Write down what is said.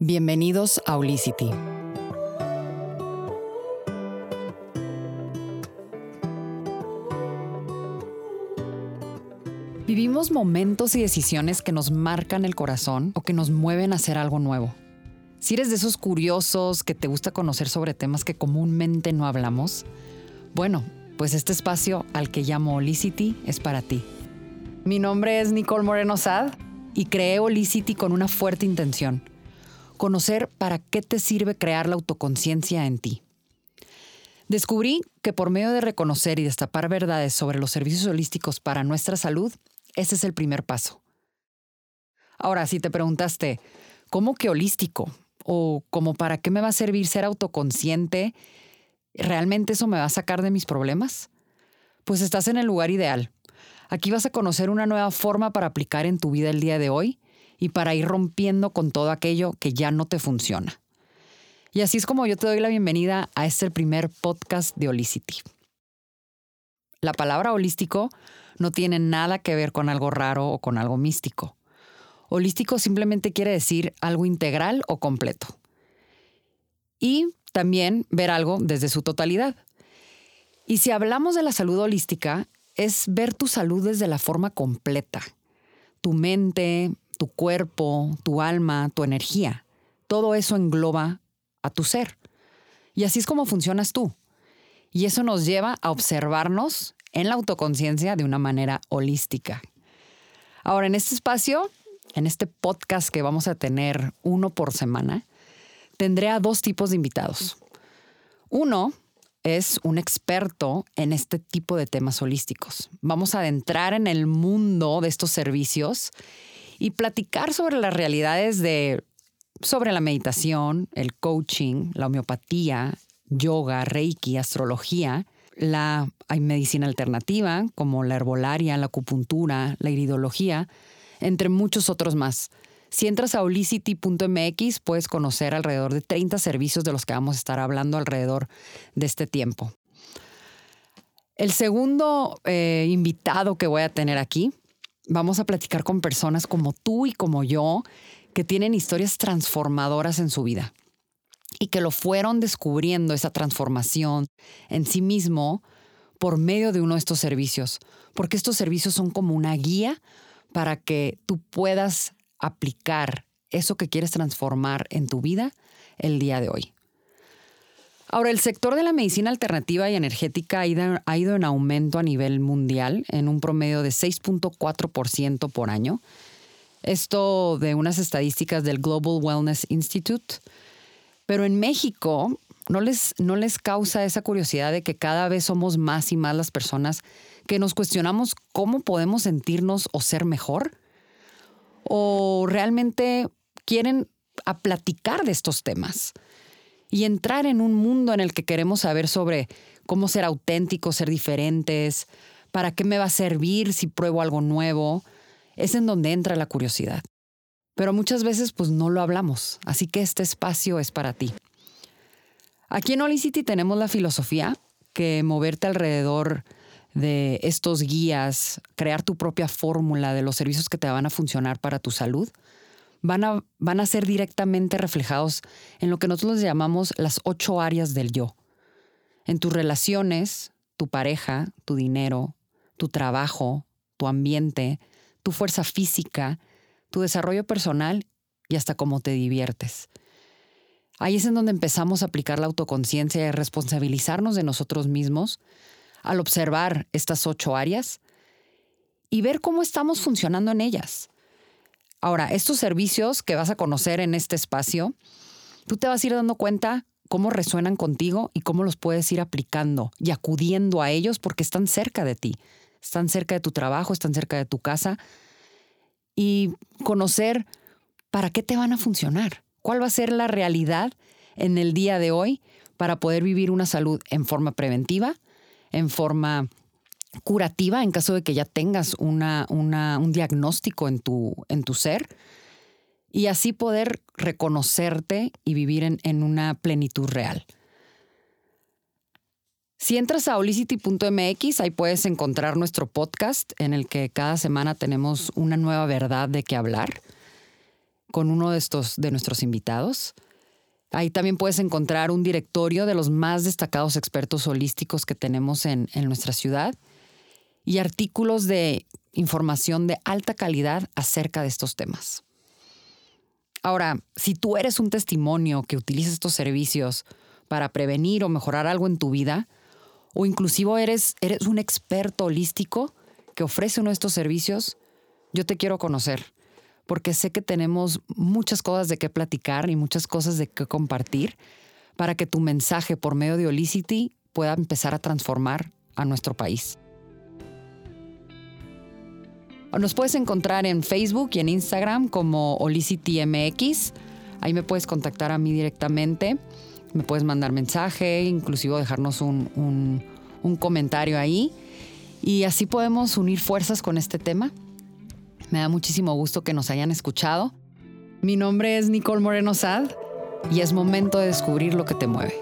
Bienvenidos a Olicity. Vivimos momentos y decisiones que nos marcan el corazón o que nos mueven a hacer algo nuevo. Si eres de esos curiosos que te gusta conocer sobre temas que comúnmente no hablamos, bueno, pues este espacio al que llamo Olicity es para ti. Mi nombre es Nicole Moreno Sad y creé Olicity con una fuerte intención conocer para qué te sirve crear la autoconciencia en ti. Descubrí que por medio de reconocer y destapar verdades sobre los servicios holísticos para nuestra salud, ese es el primer paso. Ahora, si te preguntaste, ¿cómo que holístico? ¿O cómo para qué me va a servir ser autoconsciente? ¿Realmente eso me va a sacar de mis problemas? Pues estás en el lugar ideal. Aquí vas a conocer una nueva forma para aplicar en tu vida el día de hoy y para ir rompiendo con todo aquello que ya no te funciona. Y así es como yo te doy la bienvenida a este primer podcast de Holicity. La palabra holístico no tiene nada que ver con algo raro o con algo místico. Holístico simplemente quiere decir algo integral o completo. Y también ver algo desde su totalidad. Y si hablamos de la salud holística, es ver tu salud desde la forma completa. Tu mente, tu cuerpo, tu alma, tu energía. Todo eso engloba a tu ser. Y así es como funcionas tú. Y eso nos lleva a observarnos en la autoconciencia de una manera holística. Ahora, en este espacio, en este podcast que vamos a tener uno por semana, tendré a dos tipos de invitados. Uno es un experto en este tipo de temas holísticos. Vamos a adentrar en el mundo de estos servicios y platicar sobre las realidades de sobre la meditación, el coaching, la homeopatía, yoga, reiki, astrología, la hay medicina alternativa como la herbolaria, la acupuntura, la iridología, entre muchos otros más. Si entras a holicity.mx puedes conocer alrededor de 30 servicios de los que vamos a estar hablando alrededor de este tiempo. El segundo eh, invitado que voy a tener aquí Vamos a platicar con personas como tú y como yo que tienen historias transformadoras en su vida y que lo fueron descubriendo esa transformación en sí mismo por medio de uno de estos servicios, porque estos servicios son como una guía para que tú puedas aplicar eso que quieres transformar en tu vida el día de hoy. Ahora, el sector de la medicina alternativa y energética ha ido, en aumento a nivel mundial en un promedio de 6.4% por año. Esto de unas estadísticas del Global Wellness Institute. Pero en México no les, no les causa esa curiosidad de que cada vez somos más y más las personas que nos cuestionamos cómo podemos sentirnos o ser mejor. O realmente quieren a platicar de estos temas y entrar en un mundo en el que queremos saber sobre cómo ser auténticos, ser diferentes, para qué me va a servir si pruebo algo nuevo, es en donde entra la curiosidad. Pero muchas veces pues no lo hablamos, así que este espacio es para ti. Aquí en Holicity tenemos la filosofía que moverte alrededor de estos guías, crear tu propia fórmula de los servicios que te van a funcionar para tu salud, van a, van a ser directamente reflejados en lo que nosotros llamamos las ocho áreas del yo. En tus relaciones, tu pareja, tu dinero, tu trabajo, tu ambiente, tu fuerza física, tu desarrollo personal y hasta cómo te diviertes. Ahí es en donde empezamos a aplicar la autoconciencia y a responsabilizarnos de nosotros mismos al observar estas ocho áreas y ver cómo estamos funcionando en ellas. Ahora, estos servicios que vas a conocer en este espacio, tú te vas a ir dando cuenta cómo resuenan contigo y cómo los puedes ir aplicando y acudiendo a ellos porque están cerca de ti, están cerca de tu trabajo, están cerca de tu casa. Y conocer para qué te van a funcionar, cuál va a ser la realidad en el día de hoy para poder vivir una salud en forma preventiva, en forma curativa en caso de que ya tengas un diagnóstico en tu, en tu ser y así poder reconocerte y vivir en, en una plenitud real. Si entras a holicity.mx, ahí puedes encontrar nuestro podcast en el que cada semana tenemos una nueva verdad de qué hablar. con uno de estos de nuestros invitados. Ahí también puedes encontrar un directorio de los más destacados expertos holísticos que tenemos en, en nuestra ciudad y artículos de información de alta calidad acerca de estos temas. Ahora, si tú eres un testimonio que utiliza estos servicios para prevenir o mejorar algo en tu vida, o inclusive eres, eres un experto holístico que ofrece uno de estos servicios, yo te quiero conocer, porque sé que tenemos muchas cosas de qué platicar y muchas cosas de qué compartir para que tu mensaje por medio de Holicity pueda empezar a transformar a nuestro país. Nos puedes encontrar en Facebook y en Instagram como HolicityMX. Ahí me puedes contactar a mí directamente. Me puedes mandar mensaje, inclusive dejarnos un, un comentario ahí. Y así podemos unir fuerzas con este tema. Me da muchísimo gusto que nos hayan escuchado. Mi nombre es Nicole Moreno Sad y es momento de descubrir lo que te mueve.